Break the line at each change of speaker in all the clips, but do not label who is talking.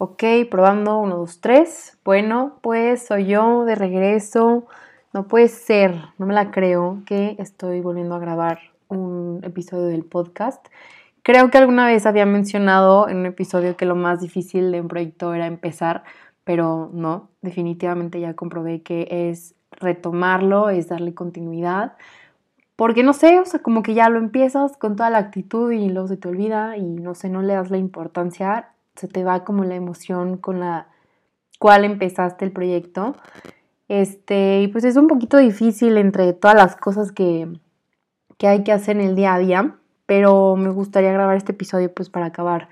Ok, probando, uno, dos, tres. Bueno, pues soy yo de regreso. No puede ser, no me la creo que estoy volviendo a grabar un episodio del podcast. Creo que alguna vez había mencionado en un episodio que lo más difícil de un proyecto era empezar, pero no, definitivamente ya comprobé que es retomarlo, es darle continuidad. Porque no sé, o sea, como que ya lo empiezas con toda la actitud y luego se te olvida y no sé, no le das la importancia se te va como la emoción con la cual empezaste el proyecto. Este, y pues es un poquito difícil entre todas las cosas que, que hay que hacer en el día a día, pero me gustaría grabar este episodio pues para acabar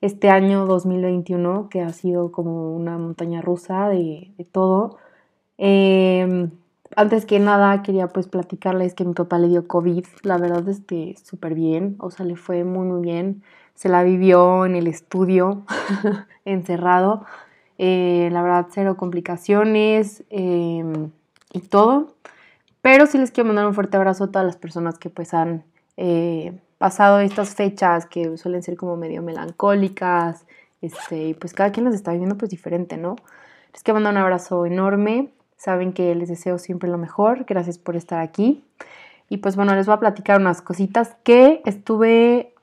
este año 2021 que ha sido como una montaña rusa de, todo. Em, antes que nada quería pues platicarles que mi papá le dio COVID, la verdad es que súper bien, o sea, le fue muy muy bien se la vivió en el estudio, encerrado. Eh, la verdad, cero complicaciones em, y todo. Pero sí les quiero mandar un fuerte abrazo a todas las personas que pues han eh, pasado estas fechas que suelen ser como medio melancólicas. Este, y pues cada quien las está viviendo pues diferente, ¿no? Les quiero mandar un abrazo enorme. Saben que les deseo siempre lo mejor. Gracias por estar aquí. Y pues bueno, les voy a platicar unas cositas que estuve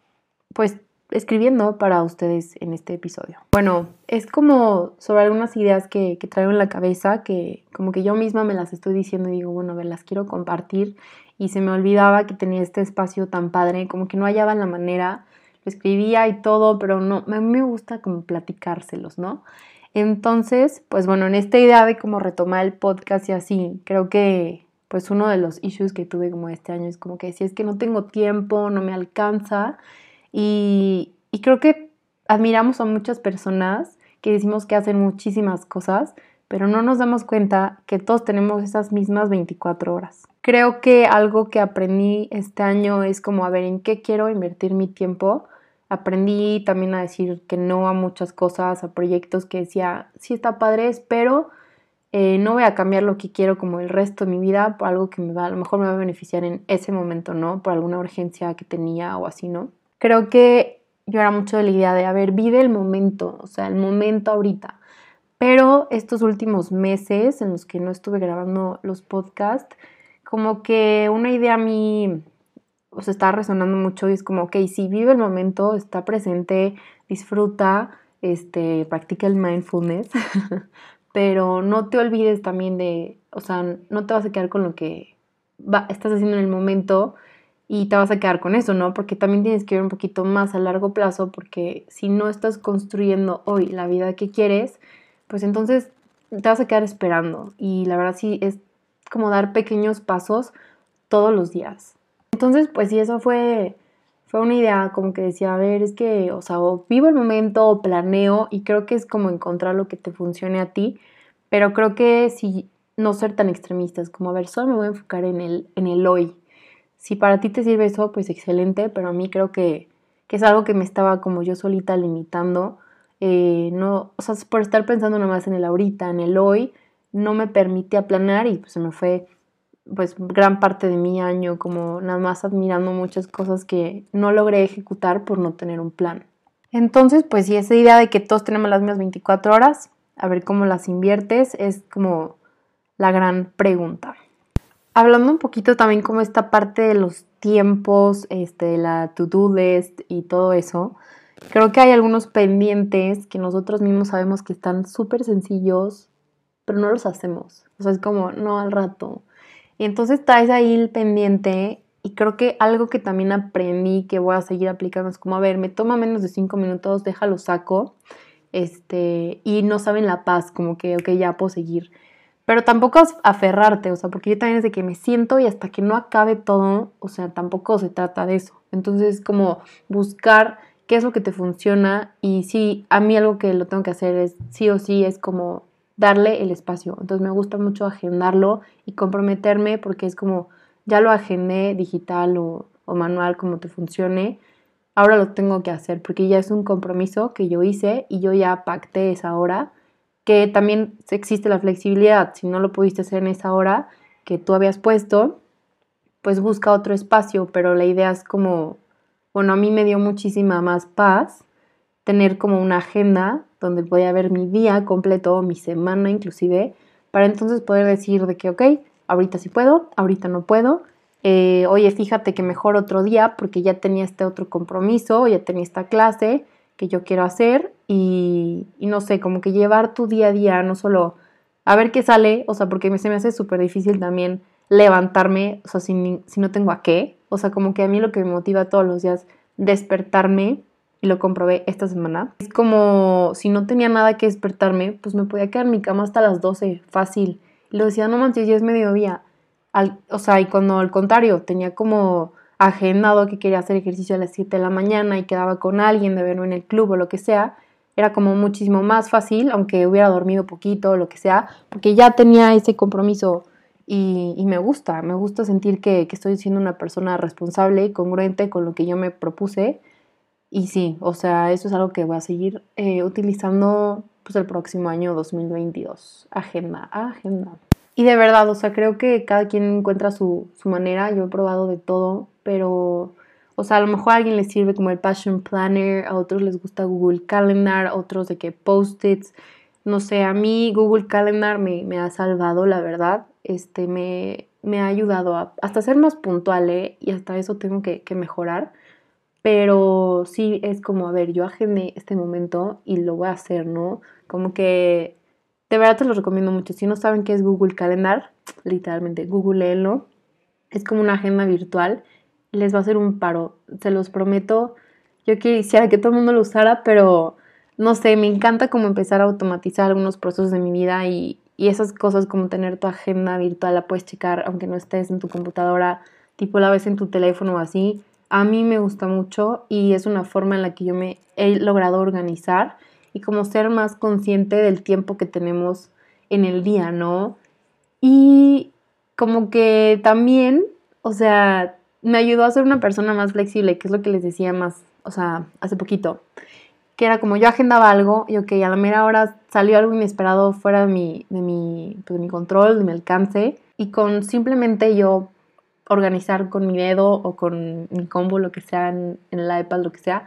pues escribiendo para ustedes en este episodio. Bueno, es como sobre algunas ideas que, que, traigo en la cabeza que como que yo misma me las estoy diciendo y digo, bueno, a ver, las quiero compartir y se me olvidaba que tenía este espacio tan padre, como que no hallaba la manera, lo escribía y todo, pero no, a mí me gusta como platicárselos, ¿no? Entonces, pues bueno, en esta idea de cómo retomar el podcast y así, creo que pues uno de los issues que tuve como este año es como que si es que no tengo tiempo, no me alcanza, y, creo que admiramos a muchas personas que decimos que hacen muchísimas cosas, pero no nos damos cuenta que todos tenemos esas mismas 24 horas. Creo que algo que aprendí este año es como a ver en qué quiero invertir mi tiempo. Aprendí también a decir que no a muchas cosas, a proyectos que decía, sí está padre, pero eh, no voy a cambiar lo que quiero como el resto de mi vida por algo que me va, a lo mejor me va a beneficiar en ese momento, ¿no? Por alguna urgencia que tenía o así, ¿no? creo que yo era mucho de la idea de, a ver, vive el momento, o sea, el momento ahorita. Pero estos últimos meses en los que no estuve grabando los podcasts, como que una idea a mí o sea, está resonando mucho y es como, ok, sí, vive el momento, está presente, disfruta, este, practica el mindfulness, pero no te olvides también de, o sea, no te vas a quedar con lo que estás haciendo en el momento, y te vas a quedar con eso, ¿no? Porque también tienes que ver un poquito más a largo plazo, porque si no estás construyendo hoy la vida que quieres, pues entonces te vas a quedar esperando. Y la verdad sí es como dar pequeños pasos todos los días. Entonces, pues sí, eso fue, fue una idea como que decía, a ver, es que, o sea, vivo el momento, o planeo, y creo que es como encontrar lo que te funcione a ti, pero creo que si no ser tan extremistas, como a ver, solo me voy a enfocar en el, en el hoy, si para ti te sirve eso, pues excelente, pero a mí creo que, es algo que me estaba como yo solita limitando. Eh, no, o sea, por estar pensando nomás en el ahorita, en el hoy, no me permite aplanar y pues se me fue pues gran parte de mi año como nada más admirando muchas cosas que no logré ejecutar por no tener un plan. Entonces, pues sí, esa idea de que todos tenemos las mismas 24 horas, a ver cómo las inviertes, es como la gran pregunta. Hablando un poquito también como esta parte de los tiempos, este, la to-do list y todo eso, creo que hay algunos pendientes que nosotros mismos sabemos que están súper sencillos, pero no los hacemos. O sea, es como, no al rato. Y entonces traes ahí el pendiente y creo que algo que también aprendí que voy a seguir aplicando es como, a ver, me toma menos de cinco minutos, déjalo saco, este, y no saben la paz, como que, ok, ya puedo seguir. Pero tampoco aferrarte, o sea, porque yo también es de que me siento y hasta que no acabe todo, o sea, tampoco se trata de eso. Entonces, como buscar qué es lo que te funciona y sí, a mí algo que lo tengo que hacer es sí o sí, es como darle el espacio. Entonces me gusta mucho agendarlo y comprometerme porque es como, ya lo agendé digital o, manual, como te funcione, ahora lo tengo que hacer porque ya es un compromiso que yo hice y yo ya pacté esa hora que también existe la flexibilidad. Si no lo pudiste hacer en esa hora que tú habías puesto, pues busca otro espacio, pero la idea es como, bueno, a mí me dio muchísima más paz tener como una agenda donde voy a ver mi día completo, mi semana inclusive, para entonces poder decir de que, ok, ahorita sí puedo, ahorita no puedo, eh, oye, fíjate que mejor otro día porque ya tenía este otro compromiso, ya tenía esta clase que yo quiero hacer y, no sé, como que llevar tu día a día, no solo a ver qué sale, o sea, porque se me hace súper difícil también levantarme, o sea, si, si no tengo a qué, o sea, como que a mí lo que me motiva todos los días despertarme y lo comprobé esta semana. Es como si no tenía nada que despertarme, pues me podía quedar en mi cama hasta las 12, fácil. Y lo decía, no manches, ya es mediodía. Al, o sea, y cuando al contrario, tenía como agendado que quería hacer ejercicio a las 7 de la mañana y quedaba con alguien de verlo en el club o lo que sea, era como muchísimo más fácil, aunque hubiera dormido poquito o lo que sea, porque ya tenía ese compromiso y, y me gusta, me gusta sentir que, que, estoy siendo una persona responsable y congruente con lo que yo me propuse y sí, o sea, eso es algo que voy a seguir eh, utilizando pues el próximo año 2022. Agenda, agenda. Y de verdad, o sea, creo que cada quien encuentra su, su manera. Yo he probado de todo, pero, o sea, a lo mejor a alguien le sirve como el Passion Planner, a otros les gusta Google Calendar, a otros de que Post-its. No sé, a mí Google Calendar me, me ha salvado, la verdad. Este, me, me ha ayudado a, hasta ser más puntual, ¿eh? Y hasta eso tengo que, que mejorar pero sí es como, a ver, yo agendé este momento y lo voy a hacer, ¿no? Como que de verdad te lo recomiendo mucho. Si no saben qué es Google Calendar, literalmente googleenlo. Es como una agenda virtual. Les va a hacer un paro, se los prometo. Yo quisiera que todo el mundo lo usara, pero no sé, me encanta como empezar a automatizar algunos procesos de mi vida y, y esas cosas como tener tu agenda virtual la puedes checar aunque no estés en tu computadora, tipo la ves en tu teléfono o así a mí me gusta mucho y es una forma en la que yo me he logrado organizar y como ser más consciente del tiempo que tenemos en el día, ¿no? Y como que también, o sea, me ayudó a ser una persona más flexible, que es lo que les decía más, o sea, hace poquito, que era como yo agendaba algo y ok, a la mera hora salió algo inesperado fuera de mi, de mi, pues, de mi control, de mi alcance, y con simplemente yo organizar con mi dedo o con mi combo, lo que sea, en, el iPad, lo que sea,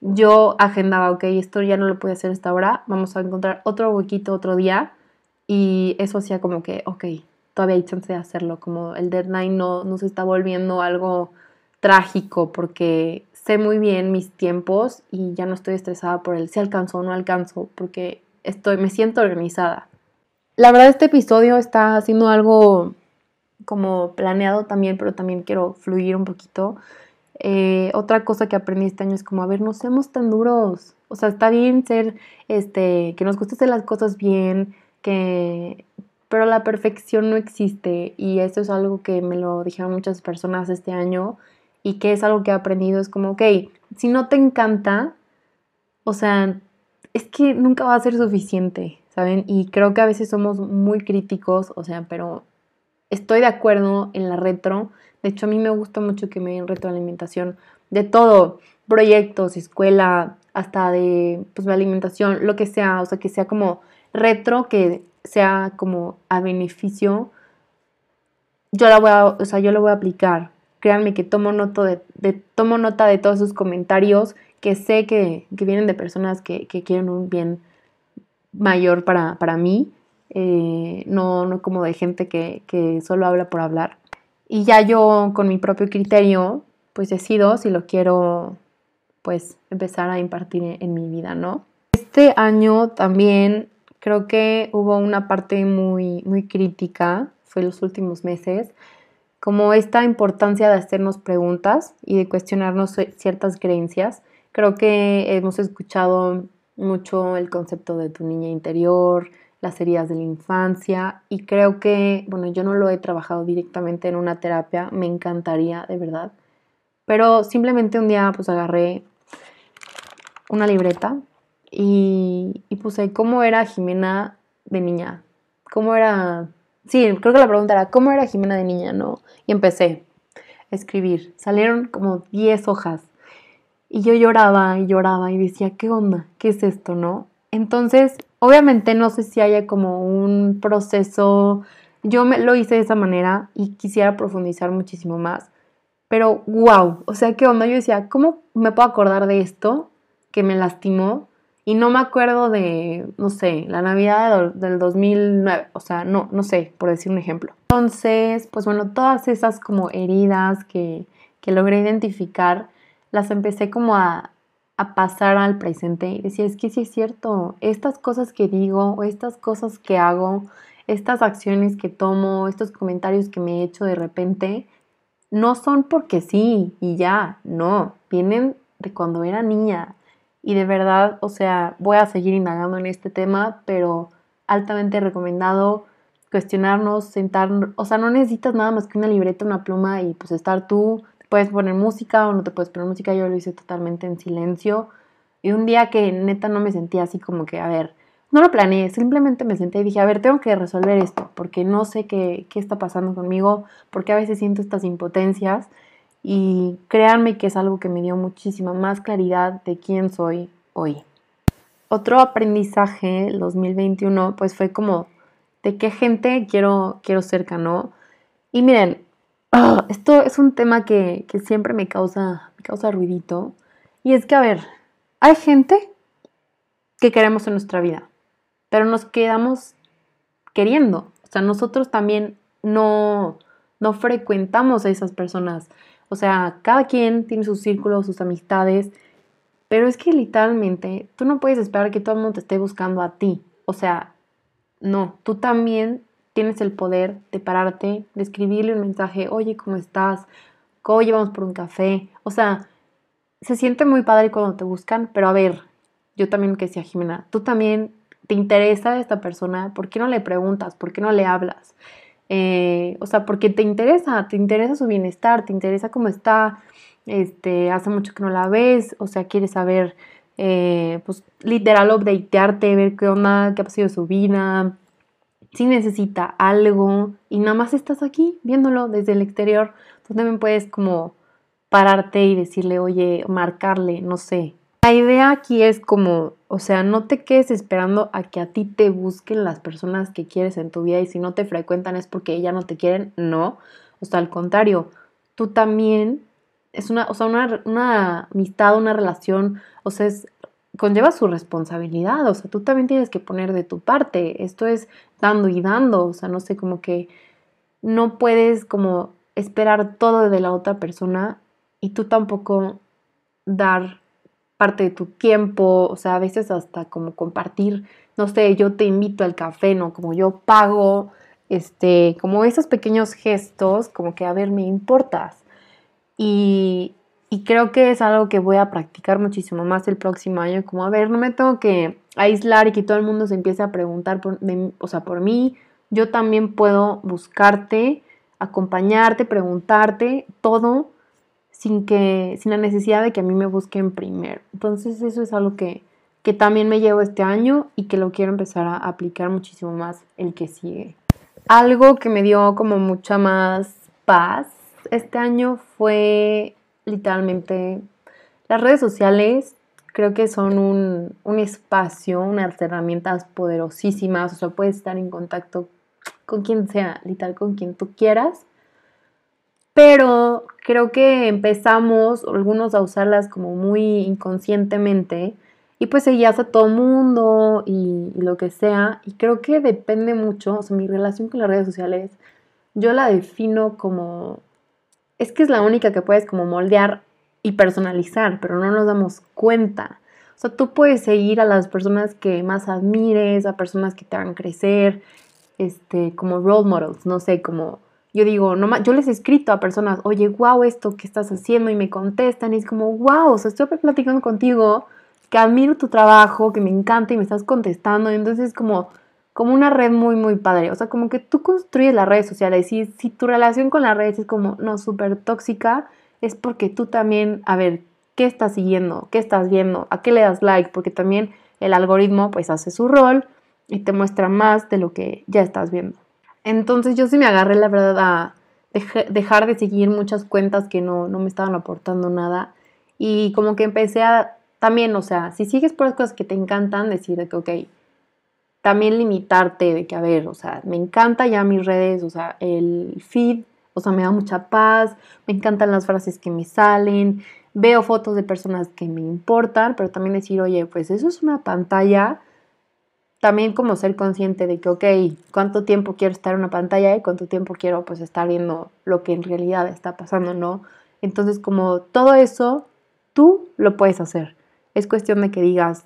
yo agendaba, ok, esto ya no lo puedo hacer esta hora, vamos a encontrar otro huequito otro día y eso hacía como que, ok, todavía hay chance de hacerlo, como el deadline no, no se está volviendo algo trágico porque sé muy bien mis tiempos y ya no estoy estresada por el si alcanzo o no alcanzo porque estoy, me siento organizada. La verdad este episodio está haciendo algo como planeado también, pero también quiero fluir un poquito. Eh, otra cosa que aprendí este año es como, a ver, no seamos tan duros. O sea, está bien ser, este, que nos guste hacer las cosas bien, que, pero la perfección no existe y eso es algo que me lo dijeron muchas personas este año y que es algo que he aprendido. Es como, ok, si no te encanta, o sea, es que nunca va a ser suficiente, ¿saben? Y creo que a veces somos muy críticos, o sea, pero estoy de acuerdo en la retro. De hecho, a mí me gusta mucho que me den retroalimentación de todo, proyectos, escuela, hasta de pues, la alimentación, lo que sea, o sea, que sea como retro, que sea como a beneficio. Yo la voy a, o sea, yo lo voy a aplicar. Créanme que tomo nota de, tomo nota de todos sus comentarios, que sé que, vienen de personas que, que, quieren un bien mayor para, para mí eh, no, no como de gente que, que solo habla por hablar. Y ya yo con mi propio criterio, pues decido si lo quiero, pues empezar a impartir en, mi vida, ¿no? Este año también creo que hubo una parte muy, muy crítica, fue los últimos meses, como esta importancia de hacernos preguntas y de cuestionarnos ciertas creencias. Creo que hemos escuchado mucho el concepto de tu niña interior, las heridas de la infancia y creo que, bueno, yo no lo he trabajado directamente en una terapia, me encantaría, de verdad, pero simplemente un día pues agarré una libreta y, puse cómo era Jimena de niña, cómo era, sí, creo que la pregunta era cómo era Jimena de niña, ¿no? Y empecé a escribir, salieron como 10 hojas y yo lloraba y lloraba y decía, ¿qué onda? ¿Qué es esto, no? Entonces Obviamente no sé si haya como un proceso, yo me, lo hice de esa manera y quisiera profundizar muchísimo más, pero wow, o sea, ¿qué onda? Yo decía, ¿cómo me puedo acordar de esto que me lastimó y no me acuerdo de, no sé, la Navidad del 2009, o sea, no, no sé, por decir un ejemplo. Entonces, pues bueno, todas esas como heridas que, que logré identificar, las empecé como a, a pasar al presente y decía, es que sí es cierto, estas cosas que digo, o estas cosas que hago, estas acciones que tomo, estos comentarios que me he hecho de repente, no son porque sí y ya, no, vienen de cuando era niña. Y de verdad, o sea, voy a seguir indagando en este tema, pero altamente recomendado cuestionarnos, sentarnos, o sea, no necesitas nada más que una libreta, una pluma y pues estar tú, puedes poner música o no te puedes poner música, yo lo hice totalmente en silencio. Y un día que neta no me sentía así como que, a ver, no lo planeé, simplemente me senté y dije, a ver, tengo que resolver esto, porque no sé qué, qué está pasando conmigo, porque a veces siento estas impotencias y créanme que es algo que me dio muchísima más claridad de quién soy hoy. Otro aprendizaje, el 2021, pues fue como de qué gente quiero, quiero cerca, ¿no? Y miren, ah, esto es un tema que, que siempre me causa, me causa ruidito. Y es que, a ver, hay gente que queremos en nuestra vida pero nos quedamos queriendo. O sea, nosotros también no, no frecuentamos a esas personas. O sea, cada quien tiene sus círculos, sus amistades, pero es que literalmente tú no puedes esperar que todo el mundo te esté buscando a ti. O sea, no, tú también tienes el poder de pararte, de escribirle un mensaje, oye, ¿cómo estás? Oye, vamos por un café. O sea, se siente muy padre cuando te buscan, pero a ver, yo también que decía Jimena, tú también te interesa esta persona, ¿por qué no le preguntas? ¿Por qué no le hablas? Eh, o sea, porque te interesa, te interesa su bienestar, te interesa cómo está, este, hace mucho que no la ves, o sea, quieres saber, eh, pues literal, updatearte, ver qué onda, qué ha pasado su vida, si necesita algo y nada más estás aquí viéndolo desde el exterior, tú también puedes como pararte y decirle, oye, marcarle, no sé, la idea aquí es como, o sea, no te quedes esperando a que a ti te busquen las personas que quieres en tu vida y si no te frecuentan es porque ya no te quieren, no. O sea, al contrario, tú también es una, o sea, una, una amistad, una relación, o sea, es, conlleva su responsabilidad, o sea, tú también tienes que poner de tu parte, esto es dando y dando, o sea, no sé, como que no puedes como esperar todo de la otra persona y tú tampoco dar parte de tu tiempo, o sea, a veces hasta como compartir, no sé, yo te invito al café, ¿no? Como yo pago, este, como esos pequeños gestos, como que, a ver, me importas. Y, y creo que es algo que voy a practicar muchísimo más el próximo año, como, a ver, no me tengo que aislar y que todo el mundo se empiece a preguntar, por, o sea, por mí, yo también puedo buscarte, acompañarte, preguntarte, todo sin, que, sin la necesidad de que a mí me busquen primero. Entonces eso es algo que, que también me llevo este año y que lo quiero empezar a aplicar muchísimo más el que sigue. Algo que me dio como mucha más paz este año fue literalmente las redes sociales. Creo que son un, un espacio, unas herramientas poderosísimas. O sea, puedes estar en contacto con quien sea, literal, con quien tú quieras pero creo que empezamos algunos a usarlas como muy inconscientemente y pues seguías a todo mundo y, lo que sea y creo que depende mucho, o sea, mi relación con las redes sociales yo la defino como es que es la única que puedes como moldear y personalizar, pero no nos damos cuenta. O sea, tú puedes seguir a las personas que más admires, a personas que te hagan crecer, este, como role models, no sé, como yo digo, no yo les he escrito a personas, oye, wow, esto que estás haciendo y me contestan y es como, wow, o sea, estoy platicando contigo, que admiro tu trabajo, que me encanta y me estás contestando, y entonces es como, como una red muy, muy padre, o sea, como que tú construyes las redes sociales y si tu relación con las redes es como, no, súper tóxica, es porque tú también, a ver, ¿qué estás siguiendo? ¿Qué estás viendo? ¿A qué le das like? Porque también el algoritmo pues hace su rol y te muestra más de lo que ya estás viendo. Entonces yo sí me agarré, la verdad, a dejar de seguir muchas cuentas que no, no me estaban aportando nada. Y como que empecé a también, o sea, si sigues por las cosas que te encantan, decir que, ok, también limitarte de que, a ver, o sea, me encanta ya mis redes, o sea, el feed O sea, me da mucha paz, me encantan las frases que me salen, veo fotos de personas que me importan, pero también decir, oye, pues eso es una pantalla. También como ser consciente de que, ok, ¿cuánto tiempo quiero estar en una pantalla y cuánto tiempo quiero pues estar viendo lo que en realidad está pasando, ¿no? Entonces como todo eso, tú lo puedes hacer. Es cuestión de que digas,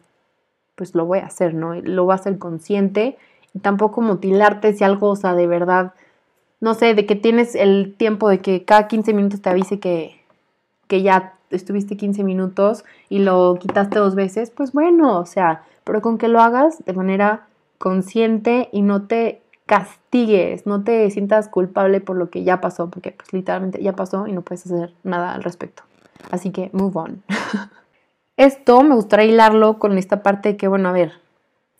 pues lo voy a hacer, ¿no? Lo vas a ser consciente y tampoco mutilarte si algo, o sea, de verdad, no sé, de que tienes el tiempo de que cada 15 minutos te avise que, que ya estuviste 15 minutos y lo quitaste dos veces, pues bueno, o sea, pero con que lo hagas de manera consciente y no te castigues, no te sientas culpable por lo que ya pasó, porque pues literalmente ya pasó y no puedes hacer nada al respecto. Así que move on. Esto me gustaría hilarlo con esta parte de que, bueno, a ver,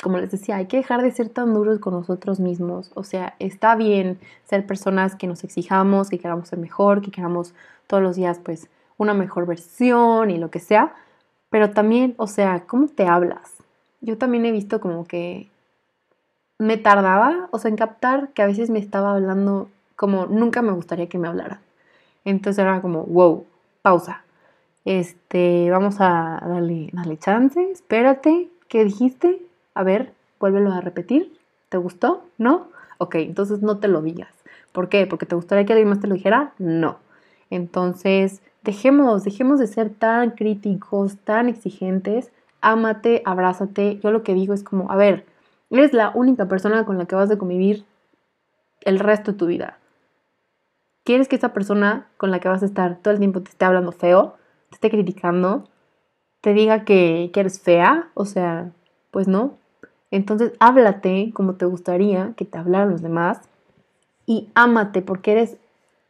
como les decía, hay que dejar de ser tan duros con nosotros mismos. O sea, está bien ser personas que nos exijamos, que queramos ser mejor, que queramos todos los días, pues, una mejor versión y lo que sea. Pero también, o sea, ¿cómo te hablas? Yo también he visto como que me tardaba, o sea, en captar que a veces me estaba hablando como nunca me gustaría que me hablara. Entonces era como, wow, pausa. Este, vamos a darle, darle chance, espérate, ¿qué dijiste? A ver, vuélvelo a repetir. ¿Te gustó? ¿No? Ok, entonces no te lo digas. ¿Por qué? ¿Porque te gustaría que alguien más te lo dijera? No. Entonces, dejemos, dejemos de ser tan críticos, tan exigentes. Ámate, abrázate. Yo lo que digo es como, a ver, eres la única persona con la que vas a convivir el resto de tu vida. ¿Quieres que esa persona con la que vas a estar todo el tiempo te esté hablando feo? Esté criticando, te diga que, que eres fea, o sea, pues no. Entonces háblate como te gustaría que te hablaran los demás y ámate porque eres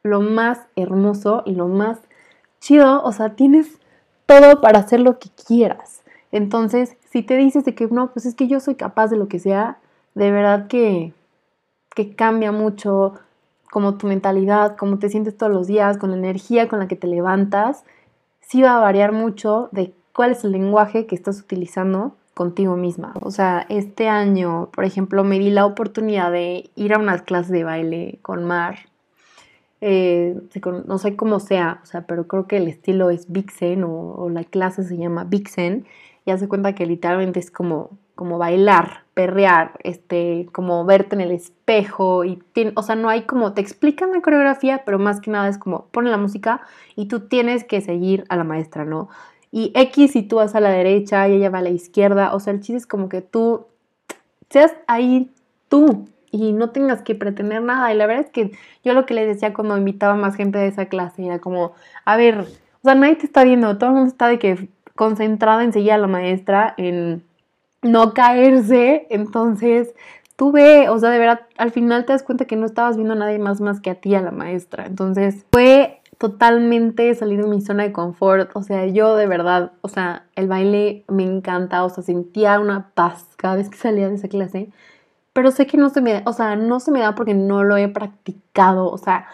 lo más hermoso y lo más chido, o sea, tienes todo para hacer lo que quieras. Entonces, si te dices de que no, pues es que yo soy capaz de lo que sea, de verdad que, que cambia mucho como tu mentalidad, cómo te sientes todos los días, con la energía con la que te levantas sí va a variar mucho de cuál es el lenguaje que estás utilizando contigo misma. O sea, este año, por ejemplo, me di la oportunidad de ir a unas clases de baile con Mar. Eh, no sé cómo sea, o sea, pero creo que el estilo es Vixen o, o la clase se llama Vixen y hace cuenta que literalmente es como como bailar, perrear, este, como verte en el espejo y, o sea, no hay como, te explican la coreografía, pero más que nada es como pone la música y tú tienes que seguir a la maestra, ¿no? Y X si tú vas a la derecha y ella va a la izquierda, o sea, el chiste es como que tú seas ahí tú y no tengas que pretender nada. Y la verdad es que yo lo que les decía cuando invitaba más gente de esa clase era como, a ver, o sea, nadie te está viendo, todo el mundo está de que concentrada en seguir a la maestra, en no caerse. Entonces, tú ve, o sea, de verdad, al final te das cuenta que no estabas viendo a nadie más más que a ti, a la maestra. Entonces, fue totalmente salir de mi zona de confort. O sea, yo de verdad, o sea, el baile me encanta, o sea, sentía una paz cada vez que salía de esa clase. Pero sé que no se me da, o sea, no se me da porque no lo he practicado, o sea,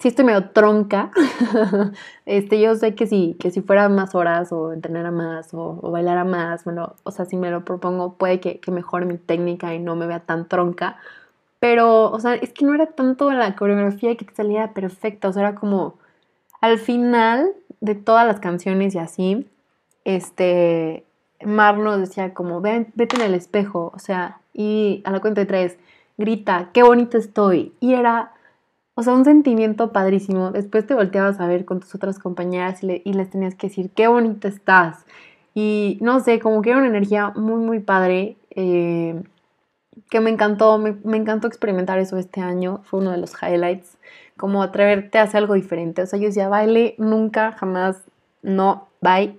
si estoy medio tronca. este, yo sé que si, que si fuera más horas o entrenara más o, bailara más, bueno, o sea, si me lo propongo, puede que, que, mejore mi técnica y no me vea tan tronca. Pero, o sea, es que no era tanto la coreografía que salía perfecta, o sea, era como al final de todas las canciones y así, este, Mar nos decía como, vete en el espejo, o sea, y a la cuenta de tres, grita, qué bonita estoy. Y era o sea, un sentimiento padrísimo. Después te volteabas a ver con tus otras compañeras y, les tenías que decir, qué bonita estás. Y no sé, como que era una energía muy, muy padre. Eh, que me encantó, me, encantó experimentar eso este año. Fue uno de los highlights. Como atreverte a hacer algo diferente. O sea, yo decía, baile, nunca, jamás, no, bye.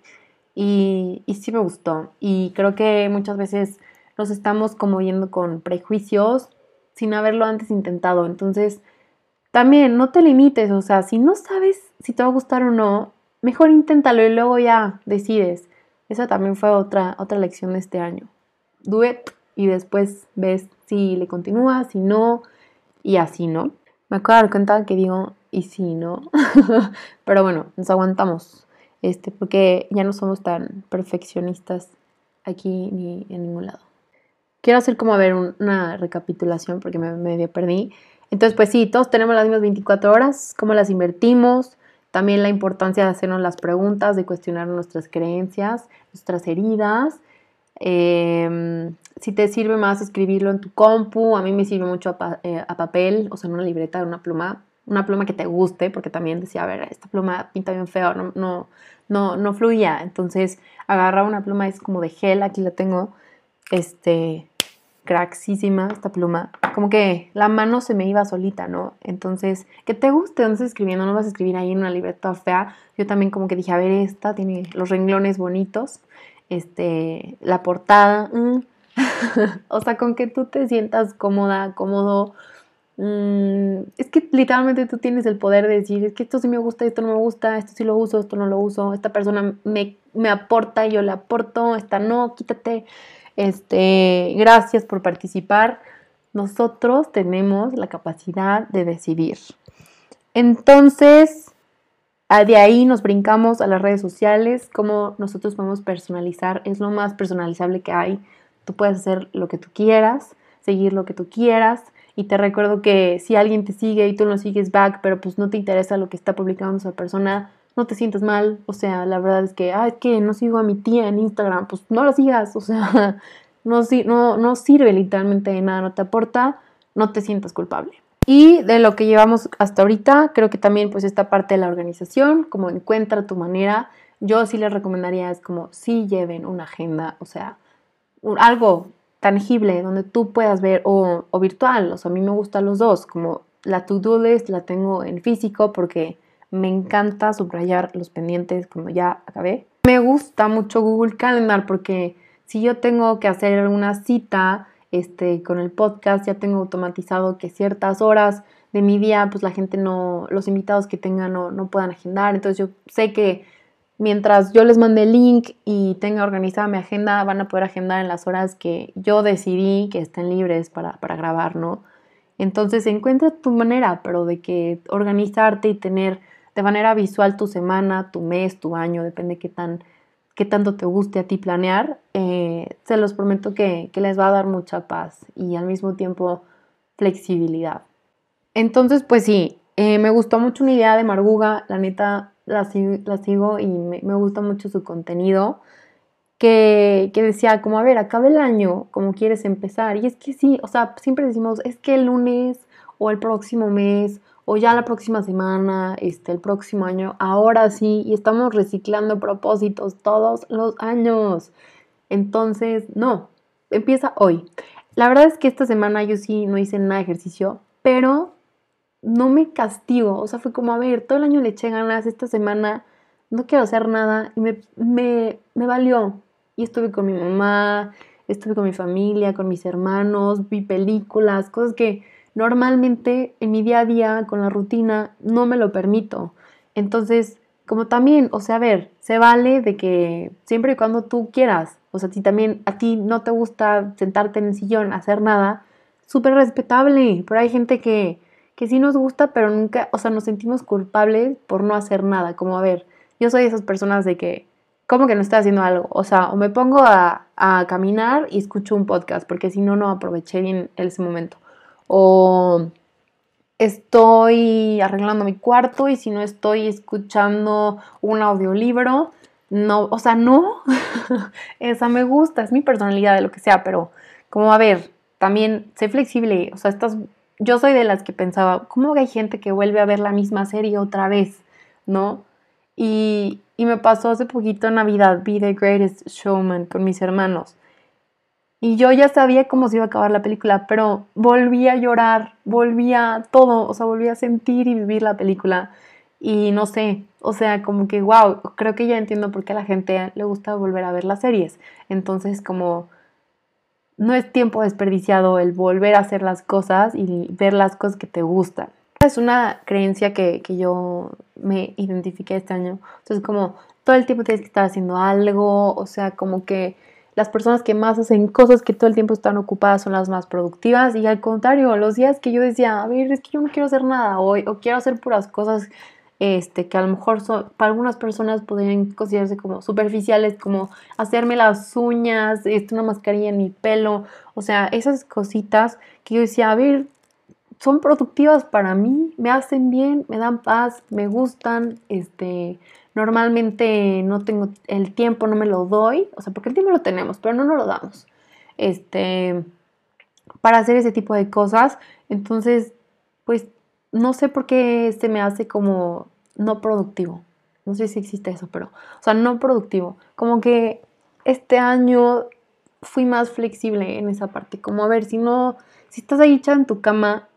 Y, y sí me gustó. Y creo que muchas veces nos estamos como yendo con prejuicios sin haberlo antes intentado. Entonces, también no te limites, o sea, si no sabes si te va a gustar o no, mejor inténtalo y luego ya decides. Esa también fue otra, otra lección de este año. Do it y después ves si le continúa, si no, y así, ¿no? Me acabo de dar cuenta que digo, y si no. Pero bueno, nos aguantamos. Este, porque ya no somos tan perfeccionistas aquí ni en ningún lado. Quiero hacer como a ver una recapitulación porque me medio perdí. Entonces, pues sí, todos tenemos las mismas 24 horas, cómo las invertimos, también la importancia de hacernos las preguntas, de cuestionar nuestras creencias, nuestras heridas. Em, si te sirve más escribirlo en tu compu, a mí me sirve mucho a, eh, a papel, o sea, en una libreta, una pluma, una pluma que te guste, porque también decía, a ver, esta pluma pinta bien feo, no, no, no, no fluía. Entonces agarraba una pluma, es como de gel, aquí la tengo, este, cracksísima esta pluma. Como que la mano se me iba solita, ¿no? Entonces, que te guste estás escribiendo, no vas a escribir ahí en una libreta fea. Yo también como que dije, a ver, esta tiene los renglones bonitos, este, la portada, mm. o sea, con que tú te sientas cómoda, cómodo, Mm, es que literalmente tú tienes el poder de decir, es que esto sí me gusta, esto no me gusta, esto sí lo uso, esto no lo uso, esta persona me, me aporta, yo le aporto, esta no, quítate, este, gracias por participar. Nosotros tenemos la capacidad de decidir. Entonces, de ahí nos brincamos a las redes sociales, cómo nosotros podemos personalizar, es lo más personalizable que hay. Tú puedes hacer lo que tú quieras, seguir lo que tú quieras y te recuerdo que si alguien te sigue y tú no sigues back, pero pues no te interesa lo que está publicando esa persona, no te sientas mal. O sea, la verdad es que, ah, es que no sigo a mi tía en Instagram, pues no lo sigas. O sea, no, no, no sirve literalmente de nada, no te aporta, no te sientas culpable. Y de lo que llevamos hasta ahorita, creo que también pues esta parte de la organización, como encuentra tu manera, yo sí les recomendaría es como si lleven una agenda, o sea, algo tangible, donde tú puedas ver, o, virtual, o sea, a mí me gustan los dos, como la to-do list la tengo en físico porque me encanta subrayar los pendientes cuando ya acabé. Me gusta mucho Google Calendar porque si yo tengo que hacer una cita este, con el podcast, ya tengo automatizado que ciertas horas de mi día, pues la gente no, los invitados que tengan no, no puedan agendar. Entonces yo sé que mientras yo les mande el link y tenga organizada mi agenda, van a poder agendar en las horas que yo decidí que estén libres para, grabar, ¿no? Entonces encuentra tu manera, pero de que organizarte y tener de manera visual tu semana, tu mes, tu año, depende qué, tan, qué tanto te guste a ti planear, eh, se los prometo que, les va a dar mucha paz y al mismo tiempo flexibilidad. Entonces, pues sí, eh, me gustó mucho una idea de Marguga, la neta, la, sigo y me, gusta mucho su contenido, que, decía como, a ver, acabe el año, como quieres empezar. Y es que sí, o sea, siempre decimos, es que el lunes o el próximo mes o ya la próxima semana, este, el próximo año, ahora sí, y estamos reciclando propósitos todos los años. Entonces, no, empieza hoy. La verdad es que esta semana yo sí no hice nada de ejercicio, pero no me castigo, o sea, fue como, a ver, todo el año le eché ganas, esta semana no quiero hacer nada y me, me, me valió. Y estuve con mi mamá, estuve con mi familia, con mis hermanos, vi películas, cosas que normalmente en mi día a día con la rutina no me lo permito. Entonces, como también, o sea, a ver, se vale de que siempre y cuando tú quieras, o sea, si también a ti no te gusta sentarte en el sillón, hacer nada, súper respetable, pero hay gente que que sí nos gusta, pero nunca, o sea, nos sentimos culpables por no hacer nada. Como, a ver, yo soy de esas personas de que, ¿cómo que no estoy haciendo algo? O sea, o me pongo a, caminar y escucho un podcast, porque si no, no aproveché bien ese momento. O estoy arreglando mi cuarto y si no estoy escuchando un audiolibro, no, o sea, no, esa me gusta, es mi personalidad de lo que sea, pero como a ver, también sé flexible, o sea, estás yo soy de las que pensaba, ¿cómo hay gente que vuelve a ver la misma serie otra vez? ¿No? Y, me pasó hace poquito Navidad, vi The Greatest Showman con mis hermanos. Y yo ya sabía cómo se iba a acabar la película, pero volví a llorar, volví a todo, o sea, volví a sentir y vivir la película. Y no sé, o sea, como que, wow, creo que ya entiendo por qué a la gente le gusta volver a ver las series. Entonces, como no es tiempo desperdiciado el volver a hacer las cosas y ver las cosas que te gustan. Es una creencia que, yo me identifiqué este año. Entonces, como todo el tiempo tienes que estar haciendo algo, o sea, como que las personas que más hacen cosas que todo el tiempo están ocupadas son las más productivas y al contrario, los días que yo decía, a ver, es que yo no quiero hacer nada hoy o quiero hacer puras cosas este, que a lo mejor para algunas personas podrían considerarse como superficiales, como hacerme las uñas, este, una mascarilla en mi pelo, o sea, esas cositas que yo decía, a ver, son productivas para mí, me hacen bien, me dan paz, me gustan, este, normalmente no tengo el tiempo, no me lo doy, o sea, porque el tiempo lo tenemos, pero no nos lo damos, este, para hacer ese tipo de cosas, entonces, pues, no sé por qué se me hace como no productivo, no sé si existe eso, pero, o sea, no productivo, como que este año fui más flexible en esa parte, como a ver, si no, si estás ahí echada en tu cama,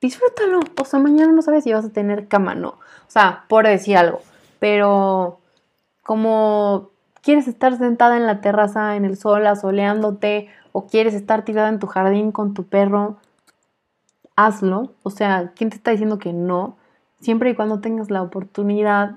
disfrútalo. O sea, mañana no sabes si vas a tener cama, no. O sea, por decir algo. Pero como quieres estar sentada en la terraza en el sol asoleándote o quieres estar tirada en tu jardín con tu perro, hazlo. O sea, ¿quién te está diciendo que no? Siempre y cuando tengas la oportunidad,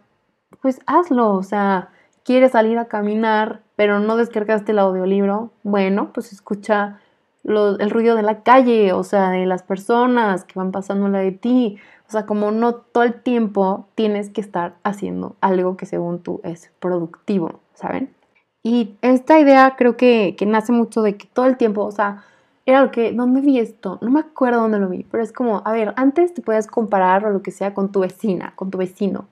pues hazlo. O sea, quieres salir a caminar, pero no descargaste el audiolibro, bueno, pues escucha el ruido de la calle, o sea, de las personas que van pasando la de ti. O sea, como no todo el tiempo tienes que estar haciendo algo que según tú es productivo, ¿saben? Y esta idea creo que, que nace mucho de que todo el tiempo, o sea, era lo que, ¿dónde vi esto? No me acuerdo dónde lo vi, pero es como, a ver, antes te puedes comparar o lo que sea con tu vecina, con tu vecino.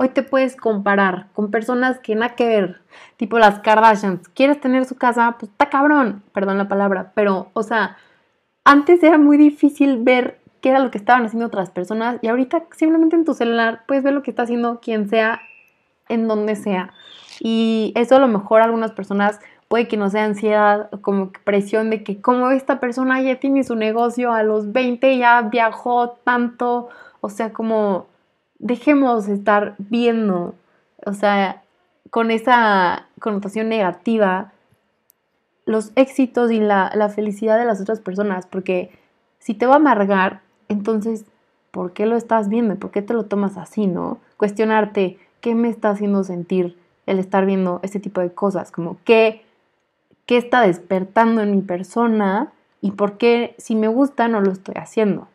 Hoy te puedes comparar con personas que nada que ver, tipo las Kardashians. ¿Quieres tener su casa? Pues está cabrón, perdón la palabra, pero, o sea, antes era muy difícil ver qué era lo que estaban haciendo otras personas y ahorita simplemente en tu celular puedes ver lo que está haciendo quien sea, en donde sea. Y eso a lo mejor algunas personas puede que no sea ansiedad, como presión de que como esta persona ya tiene su negocio a los 20, ya viajó tanto, o sea, como dejemos estar viendo, o sea, con esa connotación negativa, los éxitos y la, felicidad de las otras personas, porque si te va a amargar, entonces, ¿por qué lo estás viendo? ¿Por qué te lo tomas así, no? Cuestionarte, ¿qué me está haciendo sentir el estar viendo este tipo de cosas? Como, ¿qué, qué está despertando en mi persona? ¿Y por qué, si me gusta, no lo estoy haciendo?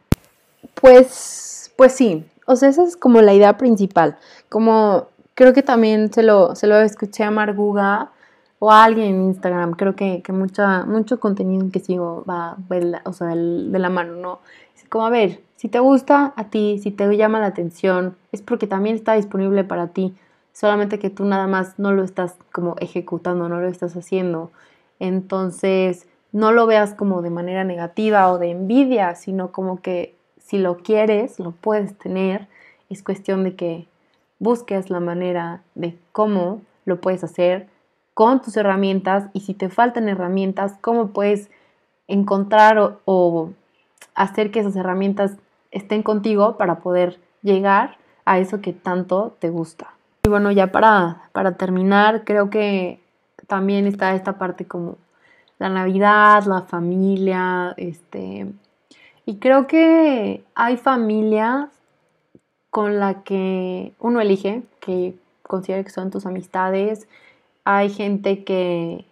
Pues, pues sí, o sea, esa es como la idea principal. Como creo que también se lo, se lo escuché a Marguga o a alguien en Instagram. Creo que, que mucha, mucho contenido que sigo va o sea, de la mano, ¿no? Es como, a ver, si te gusta a ti, si te llama la atención, es porque también está disponible para ti. Solamente que tú nada más no lo estás como ejecutando, no lo estás haciendo. Entonces, no lo veas como de manera negativa o de envidia, sino como que si lo quieres, lo puedes tener. Es cuestión de que busques la manera de cómo lo puedes hacer con tus herramientas y si te faltan herramientas, cómo puedes encontrar o, hacer que esas herramientas estén contigo para poder llegar a eso que tanto te gusta. Y bueno, ya para, para terminar, creo que también está esta parte como la Navidad, la familia, este, y creo que hay familias con la que uno elige, que considera que son tus amistades. Hay gente que,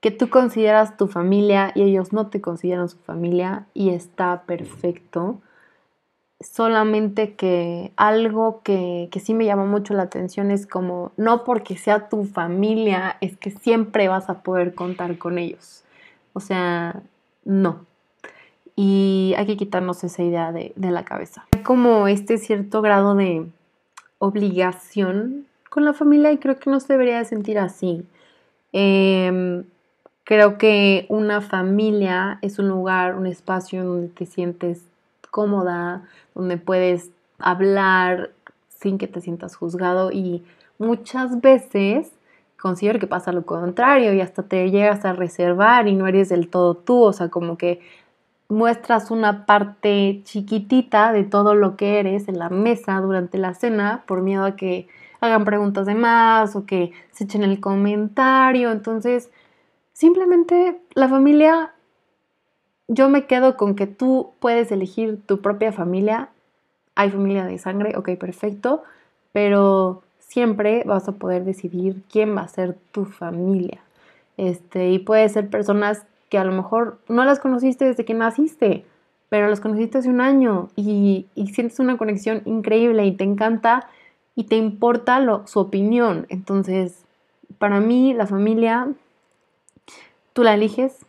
que tú consideras tu familia y ellos no te consideran su familia y está perfecto. Solamente que algo que, que sí me llama mucho la atención es como, no porque sea tu familia, es que siempre vas a poder contar con ellos. O sea, no y hay que quitarnos esa idea de, la cabeza. Hay como este cierto grado de obligación con la familia y creo que no se debería de sentir así. Em, creo que una familia es un lugar, un espacio donde te sientes cómoda, donde puedes hablar sin que te sientas juzgado y muchas veces considero que pasa lo contrario y hasta te llegas a reservar y no eres del todo tú, o sea, como que muestras una parte chiquitita de todo lo que eres en la mesa durante la cena por miedo a que hagan preguntas de más o que se echen el comentario. Entonces, simplemente la familia, yo me quedo con que tú puedes elegir tu propia familia. Hay familia de sangre, ok, perfecto, pero siempre vas a poder decidir quién va a ser tu familia. Este, y puede ser personas que a lo mejor no las conociste desde que naciste, pero las conociste hace un año y, sientes una conexión increíble y te encanta y te importa su opinión. Entonces, para mí la familia, tú la eliges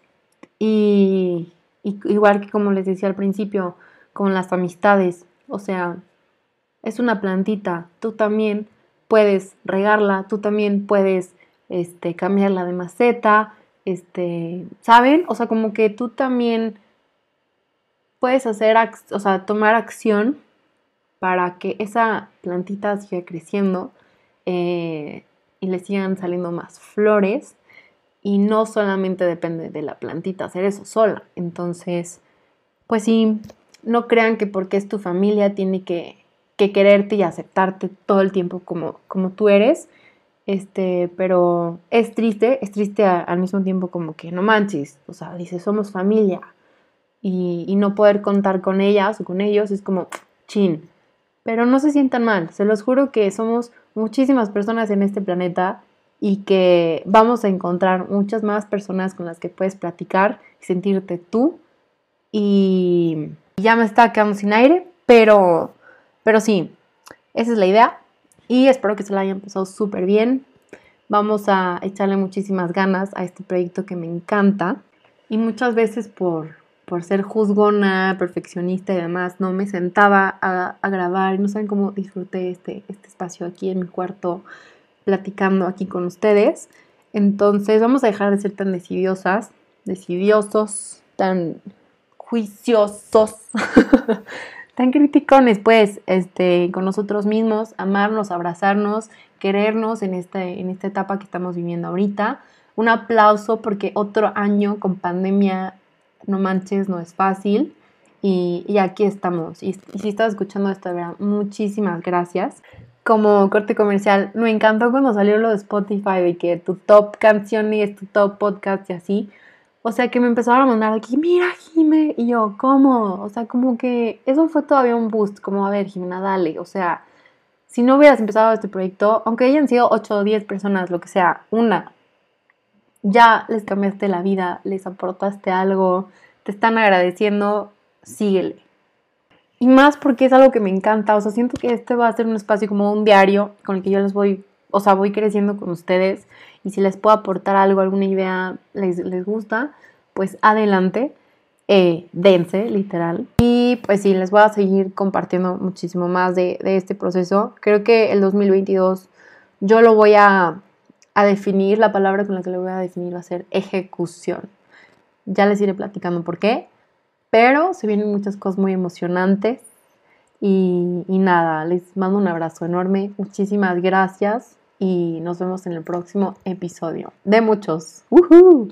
y, igual que como les decía al principio, con las amistades. O sea, es una plantita, tú también puedes regarla, tú también puedes este, cambiarla de maceta, este, ¿saben? O sea, como que tú también puedes hacer, o sea, tomar acción para que esa plantita siga creciendo eh, y le sigan saliendo más flores. Y no solamente depende de la plantita hacer eso sola. Entonces, pues sí, no crean que porque es tu familia tiene que, que quererte y aceptarte todo el tiempo como, como tú eres. Este, pero es triste, es triste al mismo tiempo como que no manches, o sea, dice, somos familia y, y, no poder contar con ellas o con ellos es como chin. Pero no se sientan mal, se los juro que somos muchísimas personas en este planeta y que vamos a encontrar muchas más personas con las que puedes platicar y sentirte tú. Y ya me está quedando sin aire, pero, pero sí, esa es la idea y espero que se la hayan pasado súper bien. Vamos a echarle muchísimas ganas a este proyecto que me encanta y muchas veces por, por ser juzgona, perfeccionista y demás, no me sentaba a, grabar y no saben cómo disfruté este, este espacio aquí en mi cuarto platicando aquí con ustedes. Entonces vamos a dejar de ser tan decidiosas, decidiosos, tan juiciosos, tan criticones, pues, este, con nosotros mismos, amarnos, abrazarnos, querernos en, este, en esta etapa que estamos viviendo ahorita. Un aplauso porque otro año con pandemia, no manches, no es fácil. Y, y aquí estamos. Y, si estás escuchando esto, de verdad, muchísimas gracias. Como corte comercial, me encantó cuando salió lo de Spotify de que tu top canción y es tu top podcast y así o sea, que me empezaron a mandar aquí, mira, Jime. Y yo, ¿cómo? O sea, como que eso fue todavía un boost, como, a ver, Jimena, dale. O sea, si no hubieras empezado este proyecto, aunque hayan sido 8 o 10 personas, lo que sea, una, ya les cambiaste la vida, les aportaste algo, te están agradeciendo, síguele. Y más porque es algo que me encanta, o sea, siento que este va a ser un espacio como un diario con el que yo les voy, o sea, voy creciendo con ustedes y si les puedo aportar algo, alguna idea les, les gusta, pues adelante, eh, dense, literal. Y pues sí, les voy a seguir compartiendo muchísimo más de, de este proceso. Creo que el 2022 yo lo voy a, a definir, la palabra con la que lo voy a definir va a ser ejecución. Ya les iré platicando por qué, pero se vienen muchas cosas muy emocionantes. Y, y nada, les mando un abrazo enorme. Muchísimas gracias y nos vemos en el próximo episodio. De muchos. ¡Woohoo!